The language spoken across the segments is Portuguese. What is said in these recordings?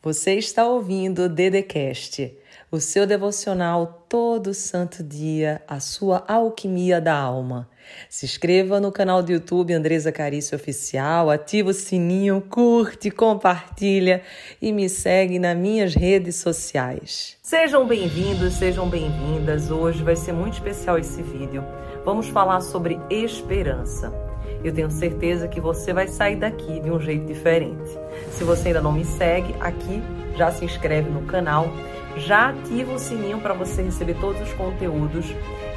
Você está ouvindo o Dedecast, o seu devocional todo santo dia, a sua alquimia da alma. Se inscreva no canal do YouTube Andresa Carício Oficial, ativa o sininho, curte, compartilha e me segue nas minhas redes sociais. Sejam bem-vindos, sejam bem-vindas. Hoje vai ser muito especial esse vídeo. Vamos falar sobre esperança. Eu tenho certeza que você vai sair daqui de um jeito diferente. Se você ainda não me segue, aqui já se inscreve no canal, já ativa o sininho para você receber todos os conteúdos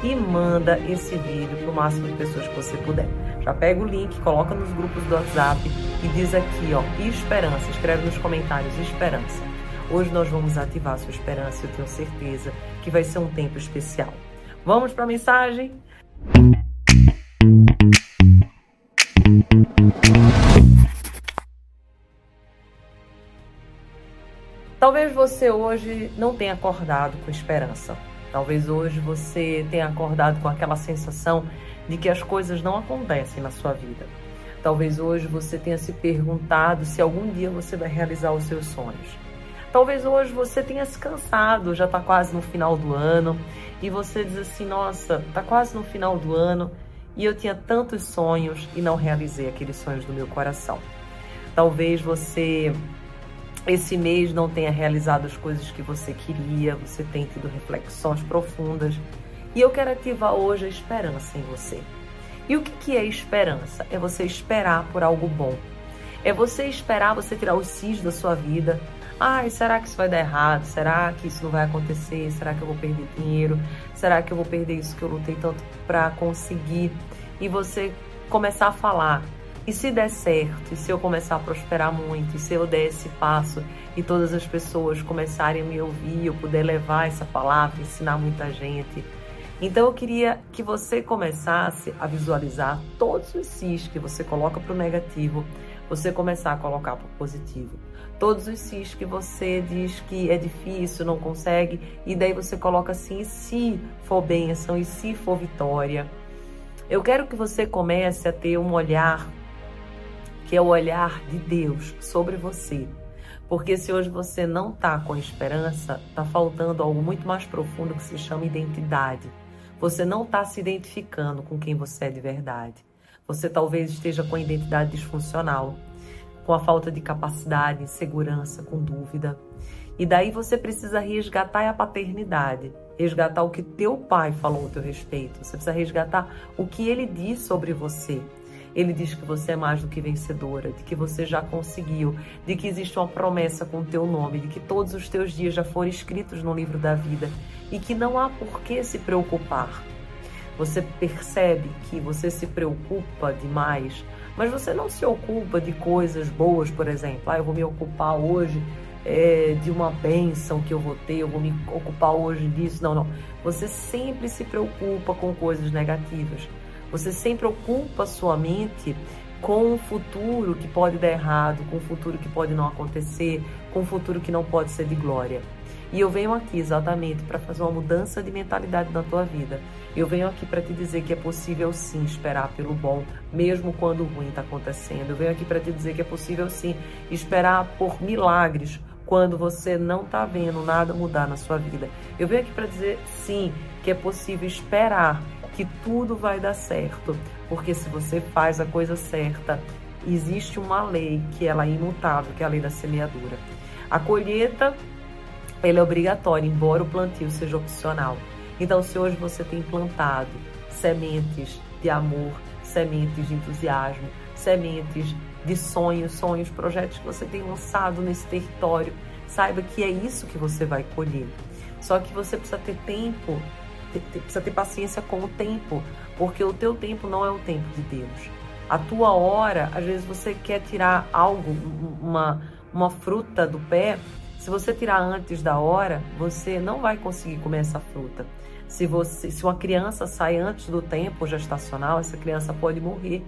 e manda esse vídeo para o máximo de pessoas que você puder. Já pega o link, coloca nos grupos do WhatsApp e diz aqui, ó, esperança, escreve nos comentários esperança. Hoje nós vamos ativar sua esperança, eu tenho certeza que vai ser um tempo especial. Vamos para a mensagem? Talvez você hoje não tenha acordado com esperança. Talvez hoje você tenha acordado com aquela sensação de que as coisas não acontecem na sua vida. Talvez hoje você tenha se perguntado se algum dia você vai realizar os seus sonhos. Talvez hoje você tenha se cansado, já está quase no final do ano, e você diz assim: nossa, está quase no final do ano e eu tinha tantos sonhos e não realizei aqueles sonhos do meu coração. Talvez você esse mês não tenha realizado as coisas que você queria, você tem tido reflexões profundas. E eu quero ativar hoje a esperança em você. E o que é esperança? É você esperar por algo bom. É você esperar você tirar os cis da sua vida. Ai, será que isso vai dar errado? Será que isso não vai acontecer? Será que eu vou perder dinheiro? Será que eu vou perder isso que eu lutei tanto para conseguir? E você começar a falar e se der certo, e se eu começar a prosperar muito, e se eu der esse passo e todas as pessoas começarem a me ouvir, eu puder levar essa palavra, ensinar muita gente. Então eu queria que você começasse a visualizar todos os cis que você coloca para o negativo, você começar a colocar para o positivo. Todos os cis que você diz que é difícil, não consegue, e daí você coloca assim, e se for bênção, e se for vitória. Eu quero que você comece a ter um olhar que é o olhar de Deus sobre você. Porque se hoje você não está com esperança, está faltando algo muito mais profundo que se chama identidade. Você não está se identificando com quem você é de verdade. Você talvez esteja com a identidade disfuncional, com a falta de capacidade, insegurança, com dúvida. E daí você precisa resgatar a paternidade, resgatar o que teu pai falou a teu respeito. Você precisa resgatar o que ele disse sobre você. Ele diz que você é mais do que vencedora, de que você já conseguiu, de que existe uma promessa com o teu nome, de que todos os teus dias já foram escritos no livro da vida e que não há por que se preocupar. Você percebe que você se preocupa demais, mas você não se ocupa de coisas boas, por exemplo. Ah, eu vou me ocupar hoje é, de uma bênção que eu vou ter, eu vou me ocupar hoje disso. Não, não. Você sempre se preocupa com coisas negativas. Você sempre ocupa sua mente com um futuro que pode dar errado, com um futuro que pode não acontecer, com um futuro que não pode ser de glória. E eu venho aqui exatamente para fazer uma mudança de mentalidade na tua vida. Eu venho aqui para te dizer que é possível sim esperar pelo bom, mesmo quando o ruim está acontecendo. Eu venho aqui para te dizer que é possível sim esperar por milagres quando você não está vendo nada mudar na sua vida. Eu venho aqui para dizer sim que é possível esperar que tudo vai dar certo, porque se você faz a coisa certa, existe uma lei que ela é imutável, que é a lei da semeadura. A colheita ela é obrigatória, embora o plantio seja opcional. Então, se hoje você tem plantado sementes de amor, sementes de entusiasmo, sementes de sonhos, sonhos, projetos que você tem lançado nesse território, saiba que é isso que você vai colher. Só que você precisa ter tempo precisa ter paciência com o tempo, porque o teu tempo não é o tempo de Deus. A tua hora, às vezes você quer tirar algo, uma, uma fruta do pé, se você tirar antes da hora, você não vai conseguir comer essa fruta. Se, você, se uma criança sai antes do tempo gestacional, essa criança pode morrer.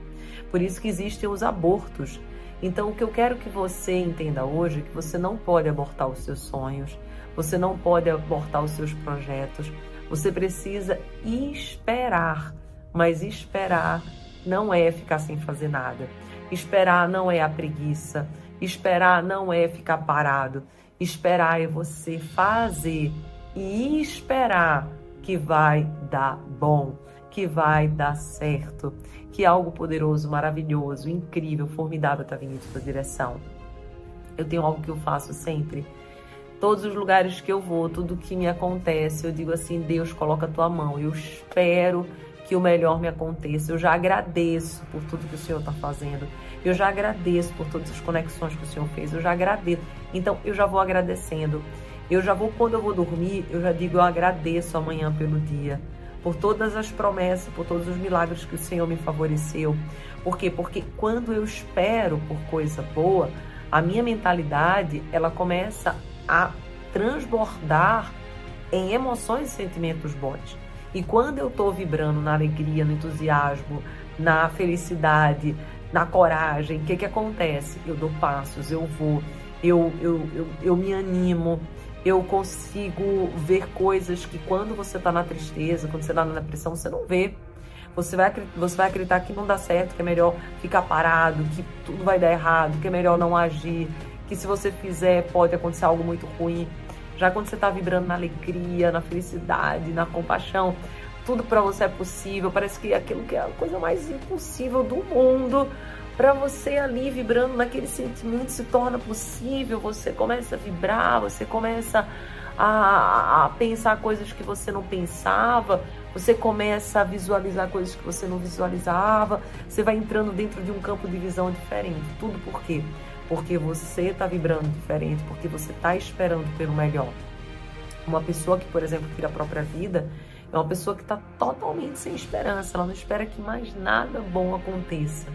Por isso que existem os abortos. Então, o que eu quero que você entenda hoje é que você não pode abortar os seus sonhos, você não pode abortar os seus projetos, você precisa esperar, mas esperar não é ficar sem fazer nada. Esperar não é a preguiça. Esperar não é ficar parado. Esperar é você fazer e esperar que vai dar bom, que vai dar certo, que algo poderoso, maravilhoso, incrível, formidável está vindo em sua direção. Eu tenho algo que eu faço sempre. Todos os lugares que eu vou, tudo que me acontece, eu digo assim: Deus, coloca a tua mão. Eu espero que o melhor me aconteça. Eu já agradeço por tudo que o Senhor está fazendo. Eu já agradeço por todas as conexões que o Senhor fez. Eu já agradeço. Então, eu já vou agradecendo. Eu já vou, quando eu vou dormir, eu já digo: eu agradeço amanhã pelo dia. Por todas as promessas, por todos os milagres que o Senhor me favoreceu. Por quê? Porque quando eu espero por coisa boa, a minha mentalidade ela começa a transbordar em emoções e sentimentos bons. E quando eu estou vibrando na alegria, no entusiasmo, na felicidade, na coragem, o que, que acontece? Eu dou passos, eu vou, eu, eu, eu, eu me animo, eu consigo ver coisas que quando você está na tristeza, quando você está na depressão, você não vê. Você vai, você vai acreditar que não dá certo, que é melhor ficar parado, que tudo vai dar errado, que é melhor não agir, que se você fizer pode acontecer algo muito ruim. Já quando você está vibrando na alegria, na felicidade, na compaixão, tudo para você é possível. Parece que aquilo que é a coisa mais impossível do mundo, para você ali vibrando naquele sentimento se torna possível. Você começa a vibrar, você começa a, a pensar coisas que você não pensava. Você começa a visualizar coisas que você não visualizava. Você vai entrando dentro de um campo de visão diferente. Tudo por quê? Porque você está vibrando diferente, porque você está esperando pelo melhor. Uma pessoa que, por exemplo, tira a própria vida é uma pessoa que está totalmente sem esperança, ela não espera que mais nada bom aconteça.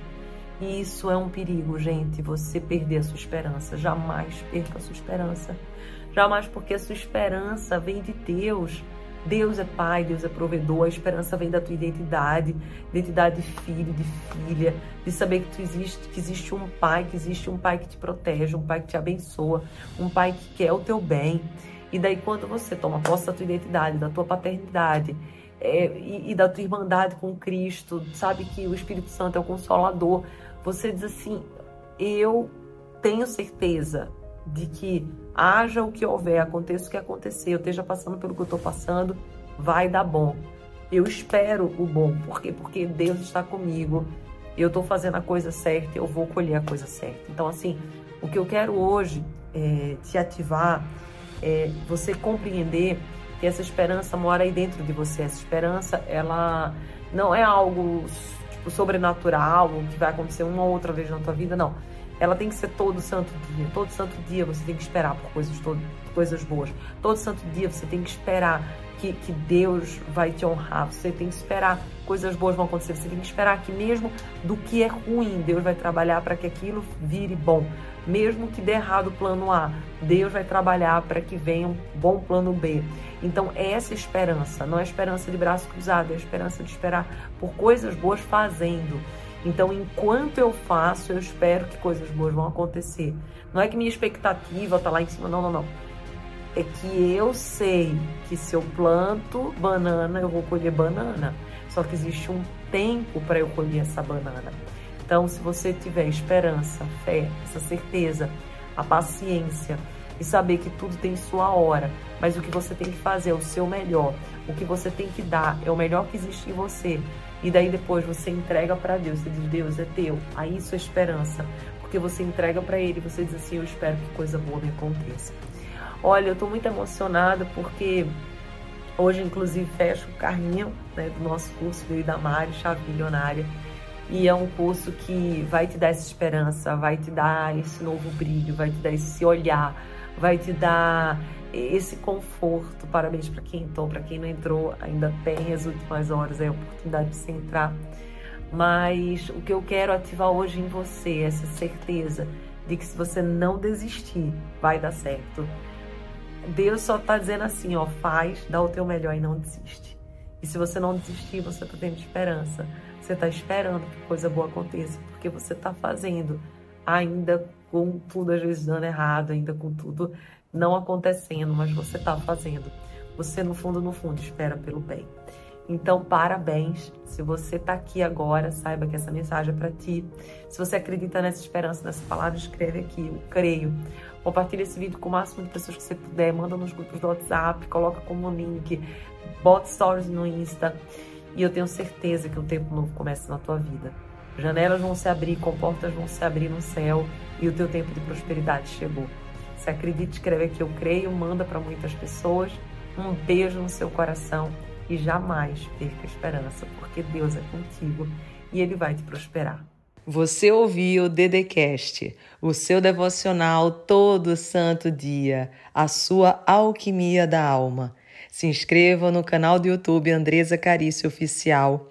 E isso é um perigo, gente, você perder a sua esperança. Jamais perca a sua esperança. Jamais, porque a sua esperança vem de Deus. Deus é pai, Deus é provedor, a esperança vem da tua identidade, identidade de filho, de filha, de saber que tu existe, que existe um pai, que existe um pai que te protege, um pai que te abençoa, um pai que quer o teu bem. E daí quando você toma posse da tua identidade, da tua paternidade, é, e, e da tua irmandade com Cristo, sabe que o Espírito Santo é o consolador, você diz assim, eu tenho certeza de que haja o que houver, aconteça o que acontecer, eu esteja passando pelo que eu estou passando, vai dar bom. Eu espero o bom, por quê? Porque Deus está comigo, eu estou fazendo a coisa certa, eu vou colher a coisa certa. Então, assim, o que eu quero hoje é, te ativar é você compreender que essa esperança mora aí dentro de você. Essa esperança, ela não é algo tipo, sobrenatural, que vai acontecer uma ou outra vez na tua vida, não ela tem que ser todo santo dia. Todo santo dia você tem que esperar por coisas, todo, coisas boas. Todo santo dia você tem que esperar que, que Deus vai te honrar. Você tem que esperar coisas boas vão acontecer. Você tem que esperar que mesmo do que é ruim, Deus vai trabalhar para que aquilo vire bom. Mesmo que dê errado o plano A, Deus vai trabalhar para que venha um bom plano B. Então, é essa esperança, não é esperança de braço cruzado, é esperança de esperar por coisas boas fazendo. Então, enquanto eu faço, eu espero que coisas boas vão acontecer. Não é que minha expectativa está lá em cima, não, não, não. É que eu sei que se eu planto banana, eu vou colher banana. Só que existe um tempo para eu colher essa banana. Então, se você tiver esperança, fé, essa certeza, a paciência e saber que tudo tem sua hora, mas o que você tem que fazer é o seu melhor, o que você tem que dar é o melhor que existe em você. E daí depois você entrega para Deus, você diz: Deus é teu. Aí isso é esperança, porque você entrega para Ele, você diz assim: Eu espero que coisa boa me aconteça. Olha, eu estou muito emocionada porque hoje, inclusive, fecha o carrinho né, do nosso curso do da Mari, Chave Milionária. E é um curso que vai te dar essa esperança, vai te dar esse novo brilho, vai te dar esse olhar, vai te dar esse conforto. Parabéns para quem entrou, para quem não entrou, ainda tem as últimas horas, é a oportunidade de se entrar. Mas o que eu quero ativar hoje em você é essa certeza de que se você não desistir, vai dar certo. Deus só está dizendo assim, ó, faz, dá o teu melhor e não desiste. E se você não desistir, você está tendo esperança. Você está esperando que coisa boa aconteça, porque você está fazendo, ainda com tudo às vezes dando errado, ainda com tudo não acontecendo, mas você está fazendo. Você, no fundo, no fundo, espera pelo bem. Então, parabéns. Se você está aqui agora, saiba que essa mensagem é para ti. Se você acredita nessa esperança, nessa palavra, escreve aqui, eu creio. Compartilha esse vídeo com o máximo de pessoas que você puder, manda nos grupos do WhatsApp, coloca como link, bota stories no Insta. E eu tenho certeza que um tempo novo começa na tua vida. Janelas vão se abrir, comportas vão se abrir no céu e o teu tempo de prosperidade chegou. Se acredita, escreve aqui, eu creio, manda para muitas pessoas. Um beijo no seu coração e jamais perca a esperança, porque Deus é contigo e Ele vai te prosperar. Você ouviu o Dedecast, o seu devocional todo santo dia, a sua alquimia da alma. Se inscreva no canal do YouTube Andresa Carício Oficial.